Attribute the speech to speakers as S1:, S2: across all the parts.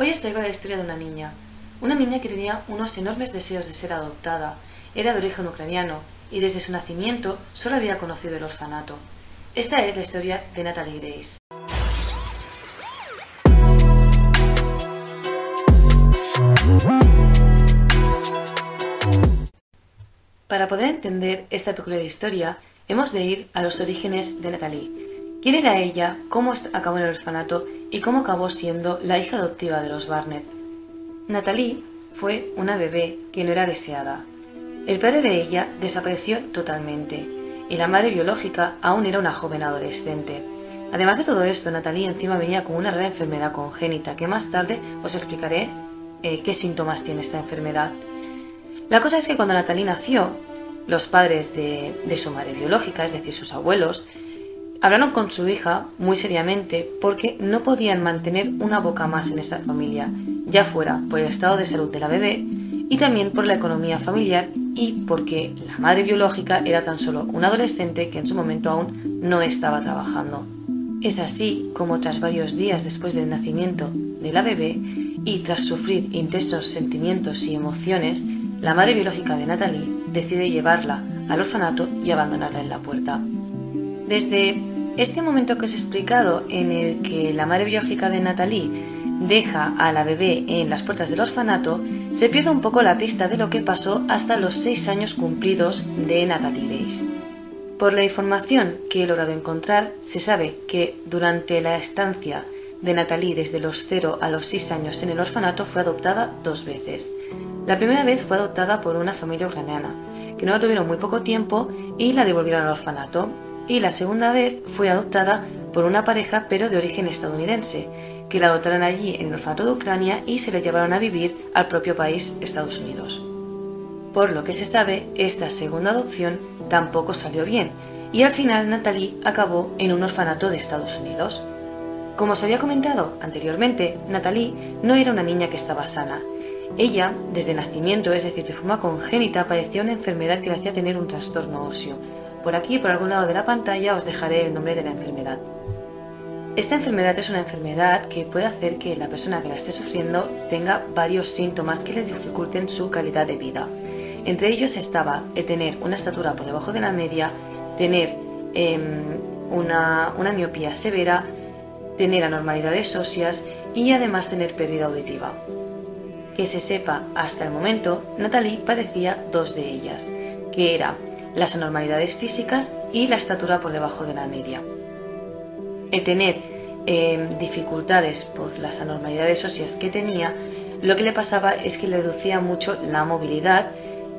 S1: Hoy os traigo la historia de una niña. Una niña que tenía unos enormes deseos de ser adoptada. Era de origen ucraniano y desde su nacimiento solo había conocido el orfanato. Esta es la historia de Natalie Grace. Para poder entender esta peculiar historia, hemos de ir a los orígenes de Natalie. ¿Quién era ella? ¿Cómo acabó en el orfanato? ¿Y cómo acabó siendo la hija adoptiva de los Barnett? Natalie fue una bebé que no era deseada. El padre de ella desapareció totalmente y la madre biológica aún era una joven adolescente. Además de todo esto, Natalie encima venía con una rara enfermedad congénita que más tarde os explicaré eh, qué síntomas tiene esta enfermedad. La cosa es que cuando Natalie nació, los padres de, de su madre biológica, es decir, sus abuelos, hablaron con su hija muy seriamente porque no podían mantener una boca más en esa familia, ya fuera por el estado de salud de la bebé y también por la economía familiar y porque la madre biológica era tan solo una adolescente que en su momento aún no estaba trabajando. Es así como tras varios días después del nacimiento de la bebé y tras sufrir intensos sentimientos y emociones, la madre biológica de Natalie decide llevarla al orfanato y abandonarla en la puerta. Desde este momento que os he explicado en el que la madre biológica de Natalie deja a la bebé en las puertas del orfanato, se pierde un poco la pista de lo que pasó hasta los seis años cumplidos de Natalie Grace. Por la información que he logrado encontrar, se sabe que durante la estancia de Natalie desde los 0 a los 6 años en el orfanato fue adoptada dos veces. La primera vez fue adoptada por una familia ucraniana, que no la tuvieron muy poco tiempo y la devolvieron al orfanato. Y la segunda vez fue adoptada por una pareja pero de origen estadounidense, que la adoptaron allí en el orfanato de Ucrania y se la llevaron a vivir al propio país, Estados Unidos. Por lo que se sabe, esta segunda adopción tampoco salió bien, y al final Natalie acabó en un orfanato de Estados Unidos. Como os había comentado anteriormente, Natalie no era una niña que estaba sana, ella, desde nacimiento, es decir, de forma congénita, padecía una enfermedad que le hacía tener un trastorno óseo. Por aquí, por algún lado de la pantalla, os dejaré el nombre de la enfermedad. Esta enfermedad es una enfermedad que puede hacer que la persona que la esté sufriendo tenga varios síntomas que le dificulten su calidad de vida. Entre ellos estaba el tener una estatura por debajo de la media, tener em, una, una miopía severa, tener anormalidades óseas y además tener pérdida auditiva. Que se sepa hasta el momento, Natalie padecía dos de ellas, que eran las anormalidades físicas y la estatura por debajo de la media. El tener em, dificultades por las anormalidades óseas que tenía, lo que le pasaba es que le reducía mucho la movilidad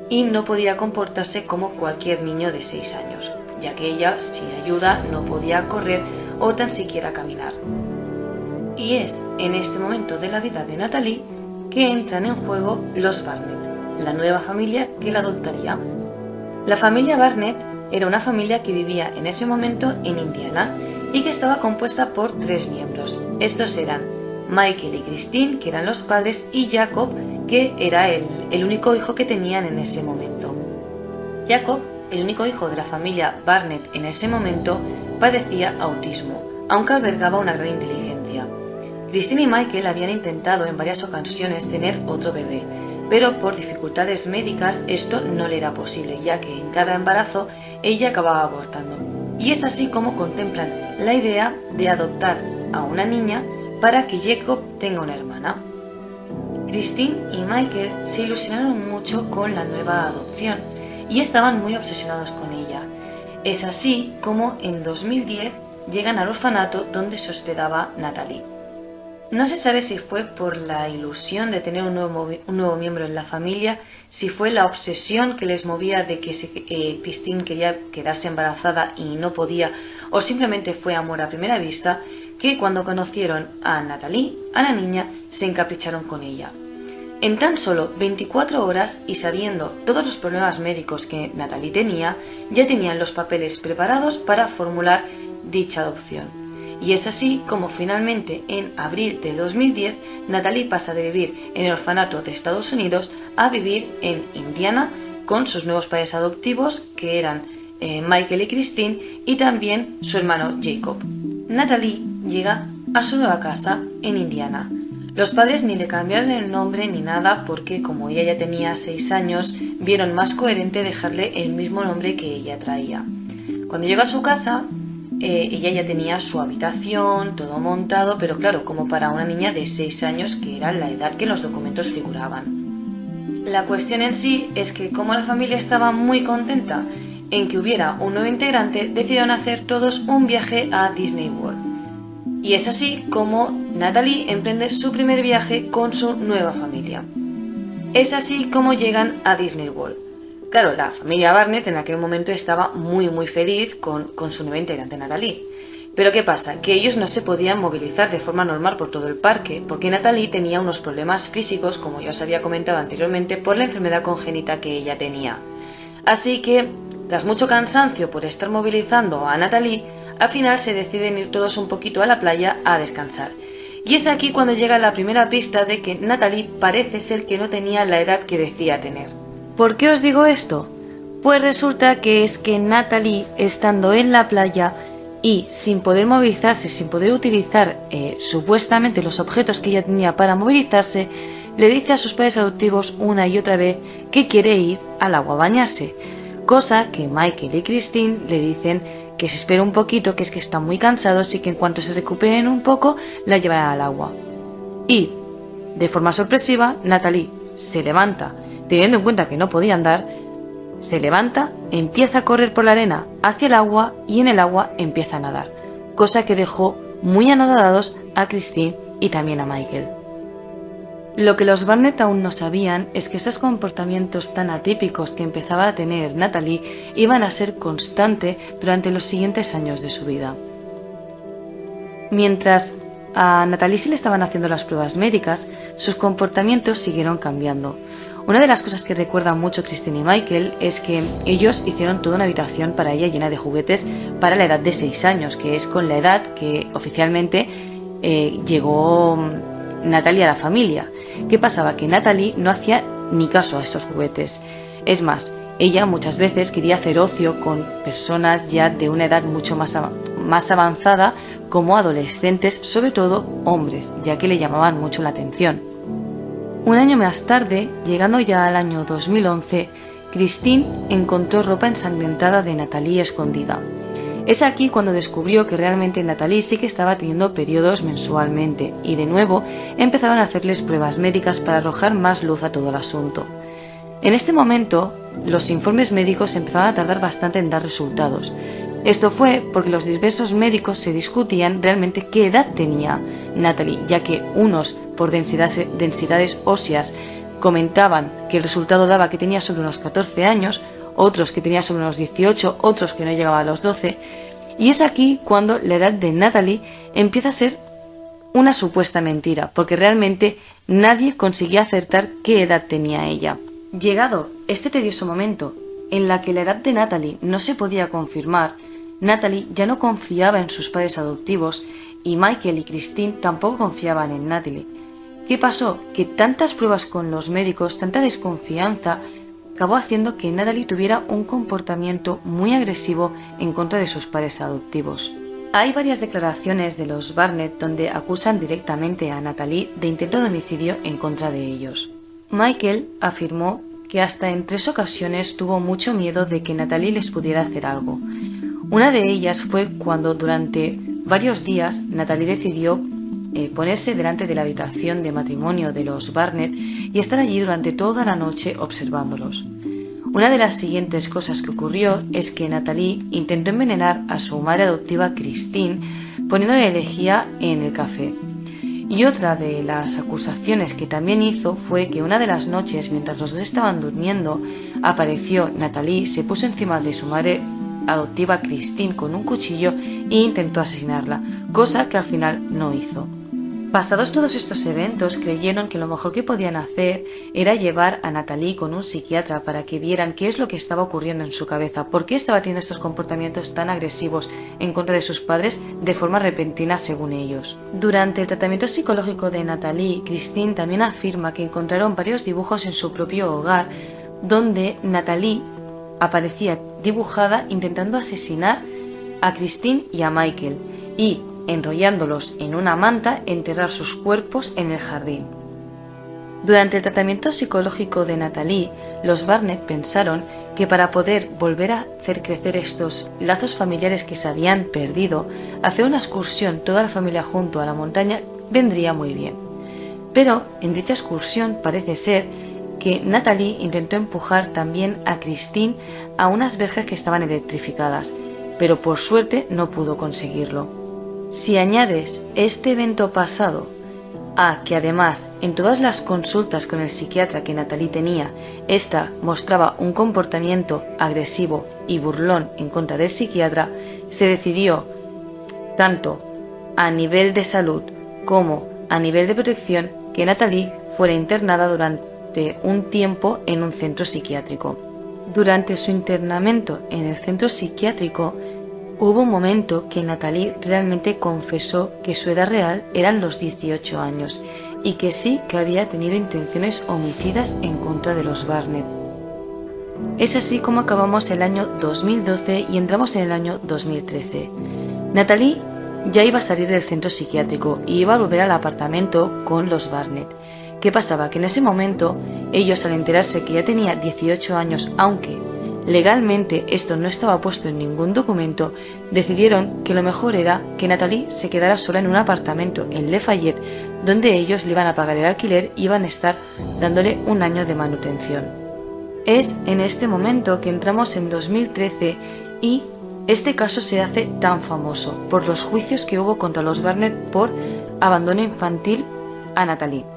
S1: y no podía comportarse como cualquier niño de 6 años, ya que ella sin ayuda no podía correr o tan siquiera caminar. Y es en este momento de la vida de Natalie que entran en juego los Barnett, la nueva familia que la adoptaría. La familia Barnett era una familia que vivía en ese momento en Indiana y que estaba compuesta por tres miembros. Estos eran Michael y Christine, que eran los padres, y Jacob, que era el, único hijo que tenían en ese momento. Jacob, el único hijo de la familia Barnett en ese momento, padecía autismo, aunque albergaba una gran inteligencia. Christine y Michael habían intentado en varias ocasiones tener otro bebé, pero por dificultades médicas esto no le era posible, ya que en cada embarazo ella acababa abortando. Y es así como contemplan la idea de adoptar a una niña para que Jacob tenga una hermana. Christine y Michael se ilusionaron mucho con la nueva adopción y estaban muy obsesionados con ella. Es así como en 2010 llegan al orfanato donde se hospedaba Natalie. No se sabe si fue por la ilusión de tener un nuevo, miembro en la familia, si fue la obsesión que les movía de que eh, Christine quería quedarse embarazada y no podía, o simplemente fue amor a primera vista, que cuando conocieron a Natalie, a la niña, se encapricharon con ella. En tan solo 24 horas y sabiendo todos los problemas médicos que Natalie tenía, ya tenían los papeles preparados para formular dicha adopción. Y es así como finalmente en abril de 2010 Natalie pasa de vivir en el orfanato de Estados Unidos a vivir en Indiana con sus nuevos padres adoptivos que eran eh, Michael y Christine y también su hermano Jacob. Natalie llega a su nueva casa en Indiana. Los padres ni le cambiaron el nombre ni nada porque como ella ya tenía seis años, vieron más coherente dejarle el mismo nombre que ella traía. Cuando llegó a su casa, eh, ella ya tenía su habitación, todo montado, pero claro, como para una niña de seis años, que era la edad que los documentos figuraban. La cuestión en sí es que como la familia estaba muy contenta en que hubiera un nuevo integrante, decidieron hacer todos un viaje a Disney World. Y es así como Natalie emprende su primer viaje con su nueva familia. Es así como llegan a Disney World. Claro, la familia Barnett en aquel momento estaba muy muy feliz con, con su nueva integrante Natalie. Pero ¿qué pasa? Que ellos no se podían movilizar de forma normal por todo el parque, porque Natalie tenía unos problemas físicos, como ya os había comentado anteriormente, por la enfermedad congénita que ella tenía. Así que, tras mucho cansancio por estar movilizando a Natalie, al final se deciden ir todos un poquito a la playa a descansar. Y es aquí cuando llega la primera pista de que Natalie parece ser que no tenía la edad que decía tener. ¿Por qué os digo esto? Pues resulta que es que Natalie, estando en la playa y sin poder movilizarse, sin poder utilizar eh, supuestamente los objetos que ella tenía para movilizarse, le dice a sus padres adoptivos una y otra vez que quiere ir al agua a bañarse, cosa que Michael y Christine le dicen que se espera un poquito, que es que están muy cansados y que en cuanto se recuperen un poco la llevará al agua. Y, de forma sorpresiva, Natalie se levanta, teniendo en cuenta que no podía andar, se levanta, empieza a correr por la arena hacia el agua y en el agua empieza a nadar, cosa que dejó muy anodados a Christine y también a Michael. Lo que los Barnett aún no sabían es que esos comportamientos tan atípicos que empezaba a tener Natalie iban a ser constante durante los siguientes años de su vida. Mientras a Natalie se le estaban haciendo las pruebas médicas, sus comportamientos siguieron cambiando. Una de las cosas que recuerdan mucho Christine y Michael es que ellos hicieron toda una habitación para ella llena de juguetes para la edad de 6 años, que es con la edad que oficialmente eh, llegó Natalie a la familia. ¿Qué pasaba? Que Natalie no hacía ni caso a esos juguetes. Es más, ella muchas veces quería hacer ocio con personas ya de una edad mucho más, más avanzada, como adolescentes, sobre todo hombres, ya que le llamaban mucho la atención. Un año más tarde, llegando ya al año 2011, Christine encontró ropa ensangrentada de Natalie escondida. Es aquí cuando descubrió que realmente Natalie sí que estaba teniendo periodos mensualmente y de nuevo empezaron a hacerles pruebas médicas para arrojar más luz a todo el asunto. En este momento, los informes médicos empezaron a tardar bastante en dar resultados. Esto fue porque los diversos médicos se discutían realmente qué edad tenía Natalie, ya que unos, por densidades óseas, comentaban que el resultado daba que tenía sobre unos 14 años, otros que tenía sobre unos 18, otros que no llegaba a los 12, y es aquí cuando la edad de Natalie empieza a ser una supuesta mentira, porque realmente nadie conseguía acertar qué edad tenía ella. Llegado este tedioso momento en la que la edad de Natalie no se podía confirmar, Natalie ya no confiaba en sus padres adoptivos y Michael y Christine tampoco confiaban en Natalie. ¿Qué pasó? Que tantas pruebas con los médicos, tanta desconfianza, acabó haciendo que Natalie tuviera un comportamiento muy agresivo en contra de sus padres adoptivos. Hay varias declaraciones de los Barnett donde acusan directamente a Natalie de intento de homicidio en contra de ellos. Michael afirmó que hasta en tres ocasiones tuvo mucho miedo de que Natalie les pudiera hacer algo. Una de ellas fue cuando durante varios días Natalie decidió eh, ponerse delante de la habitación de matrimonio de los Barnett y estar allí durante toda la noche observándolos. Una de las siguientes cosas que ocurrió es que Natalie intentó envenenar a su madre adoptiva Christine poniéndole lejía en el café. Y otra de las acusaciones que también hizo fue que una de las noches, mientras los dos estaban durmiendo, apareció Natalie, se puso encima de su madre adoptiva Christine con un cuchillo e intentó asesinarla, cosa que al final no hizo. Pasados todos estos eventos, creyeron que lo mejor que podían hacer era llevar a Natalie con un psiquiatra para que vieran qué es lo que estaba ocurriendo en su cabeza, por qué estaba teniendo estos comportamientos tan agresivos en contra de sus padres de forma repentina según ellos. Durante el tratamiento psicológico de Natalie, Christine también afirma que encontraron varios dibujos en su propio hogar donde Natalie aparecía dibujada intentando asesinar a Christine y a Michael y enrollándolos en una manta, enterrar sus cuerpos en el jardín. Durante el tratamiento psicológico de Natalie, los Barnett pensaron que para poder volver a hacer crecer estos lazos familiares que se habían perdido, hacer una excursión toda la familia junto a la montaña vendría muy bien. Pero en dicha excursión parece ser que Natalie intentó empujar también a Christine a unas verjas que estaban electrificadas, pero por suerte no pudo conseguirlo. Si añades este evento pasado a que además en todas las consultas con el psiquiatra que Natalie tenía, ésta mostraba un comportamiento agresivo y burlón en contra del psiquiatra, se decidió, tanto a nivel de salud como a nivel de protección, que Natalie fuera internada durante un tiempo en un centro psiquiátrico. Durante su internamiento en el centro psiquiátrico, Hubo un momento que Natalie realmente confesó que su edad real eran los 18 años y que sí que había tenido intenciones homicidas en contra de los Barnett. Es así como acabamos el año 2012 y entramos en el año 2013. Natalie ya iba a salir del centro psiquiátrico y iba a volver al apartamento con los Barnett. ¿Qué pasaba? Que en ese momento ellos al enterarse que ya tenía 18 años, aunque Legalmente esto no estaba puesto en ningún documento, decidieron que lo mejor era que Natalie se quedara sola en un apartamento en Lafayette, donde ellos le iban a pagar el alquiler y iban a estar dándole un año de manutención. Es en este momento que entramos en 2013 y este caso se hace tan famoso por los juicios que hubo contra los Barnett por abandono infantil a Natalie.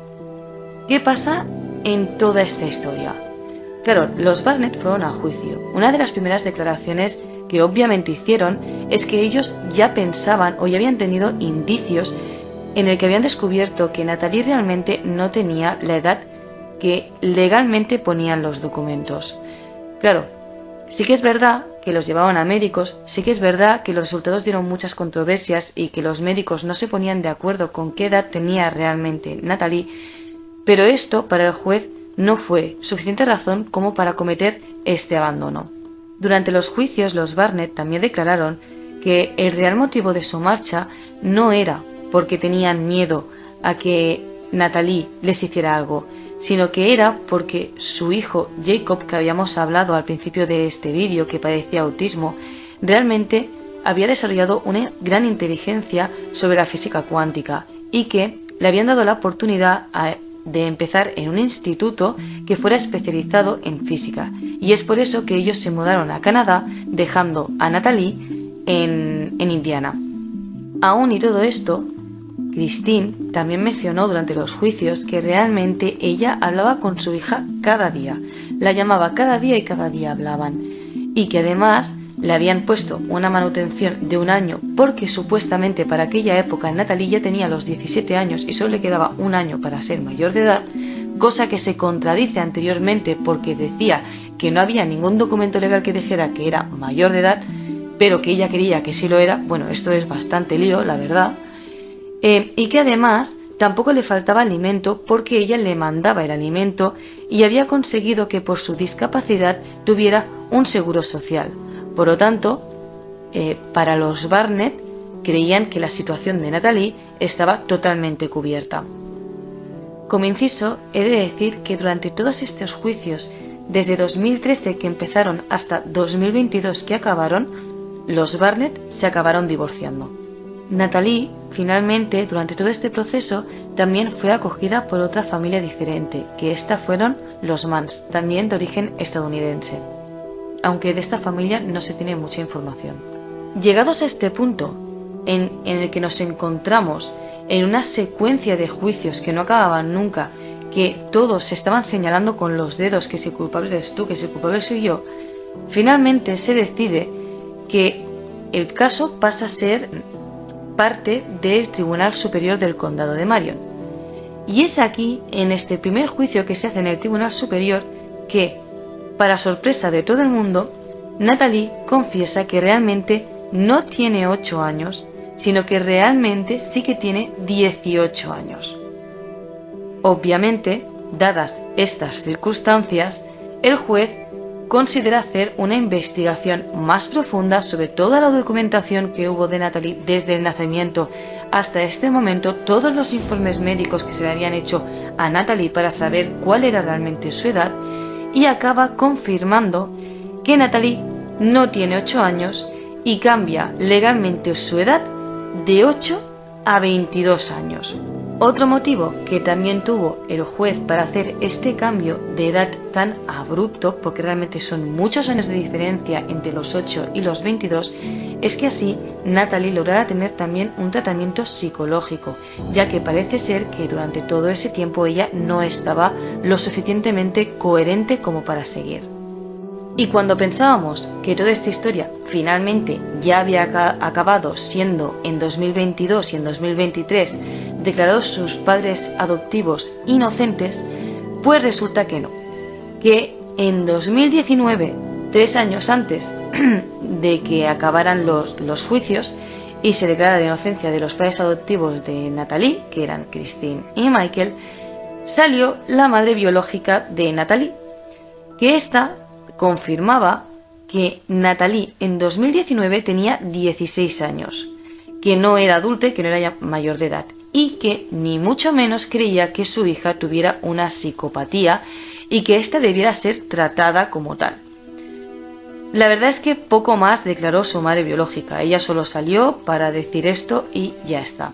S1: ¿Qué pasa en toda esta historia? Claro, los Barnett fueron a juicio. Una de las primeras declaraciones que obviamente hicieron es que ellos ya pensaban o ya habían tenido indicios en el que habían descubierto que Natalie realmente no tenía la edad que legalmente ponían los documentos. Claro, sí que es verdad que los llevaban a médicos, sí que es verdad que los resultados dieron muchas controversias y que los médicos no se ponían de acuerdo con qué edad tenía realmente Natalie, pero esto para el juez no fue suficiente razón como para cometer este abandono. Durante los juicios los Barnett también declararon que el real motivo de su marcha no era porque tenían miedo a que Natalie les hiciera algo, sino que era porque su hijo Jacob, que habíamos hablado al principio de este vídeo, que padecía autismo, realmente había desarrollado una gran inteligencia sobre la física cuántica y que le habían dado la oportunidad a de empezar en un instituto que fuera especializado en física, y es por eso que ellos se mudaron a Canadá, dejando a Natalie en, en Indiana. Aún y todo esto, Christine también mencionó durante los juicios que realmente ella hablaba con su hija cada día, la llamaba cada día y cada día hablaban, y que además le habían puesto una manutención de un año porque supuestamente para aquella época Natalie ya tenía los 17 años y solo le quedaba un año para ser mayor de edad, cosa que se contradice anteriormente porque decía que no había ningún documento legal que dijera que era mayor de edad, pero que ella quería que sí lo era, bueno, esto es bastante lío, la verdad, eh, y que además tampoco le faltaba alimento porque ella le mandaba el alimento y había conseguido que por su discapacidad tuviera un seguro social. Por lo tanto, eh, para los Barnett creían que la situación de Natalie estaba totalmente cubierta. Como inciso, he de decir que durante todos estos juicios, desde 2013 que empezaron hasta 2022 que acabaron, los Barnett se acabaron divorciando. Natalie, finalmente, durante todo este proceso, también fue acogida por otra familia diferente, que esta fueron los Mans, también de origen estadounidense aunque de esta familia no se tiene mucha información. Llegados a este punto, en, el que nos encontramos en una secuencia de juicios que no acababan nunca, que todos se estaban señalando con los dedos que si culpable eres tú, que si culpable soy yo, finalmente se decide que el caso pasa a ser parte del Tribunal Superior del Condado de Marion. Y es aquí, en este primer juicio que se hace en el Tribunal Superior, que para sorpresa de todo el mundo, Natalie confiesa que realmente no tiene 8 años, sino que realmente sí que tiene 18 años. Obviamente, dadas estas circunstancias, el juez considera hacer una investigación más profunda sobre toda la documentación que hubo de Natalie desde el nacimiento hasta este momento, todos los informes médicos que se le habían hecho a Natalie para saber cuál era realmente su edad y acaba confirmando que Natalie no tiene 8 años y cambia legalmente su edad de 8 a 22 años. Otro motivo que también tuvo el juez para hacer este cambio de edad tan abrupto, porque realmente son muchos años de diferencia entre los 8 y los 22, es que así Natalie lograra tener también un tratamiento psicológico, ya que parece ser que durante todo ese tiempo ella no estaba lo suficientemente coherente como para seguir. Y cuando pensábamos que toda esta historia finalmente ya había acabado siendo en 2022 y en 2023 declarados sus padres adoptivos inocentes, pues resulta que no. Que en 2019, tres años antes de que acabaran los, los juicios y se declara de inocencia de los padres adoptivos de Natalie, que eran Christine y Michael, salió la madre biológica de Natalie, que esta confirmaba que Natalie en 2019 tenía 16 años, que no era adulta y que no era ya mayor de edad, y que ni mucho menos creía que su hija tuviera una psicopatía y que ésta debiera ser tratada como tal. La verdad es que poco más declaró su madre biológica, ella solo salió para decir esto y ya está.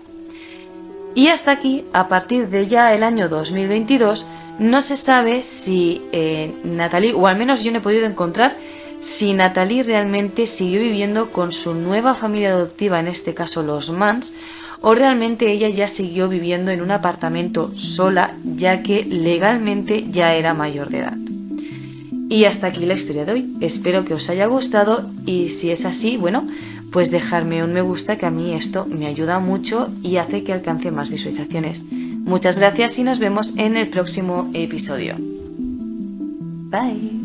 S1: Y hasta aquí, a partir de ya el año 2022, no se sabe si eh, Natalie, o al menos yo no he podido encontrar, si Natalie realmente siguió viviendo con su nueva familia adoptiva, en este caso los Mans, o realmente ella ya siguió viviendo en un apartamento sola, ya que legalmente ya era mayor de edad. Y hasta aquí la historia de hoy. Espero que os haya gustado y si es así, bueno, pues dejarme un me gusta que a mí esto me ayuda mucho y hace que alcance más visualizaciones. Muchas gracias y nos vemos en el próximo episodio. Bye.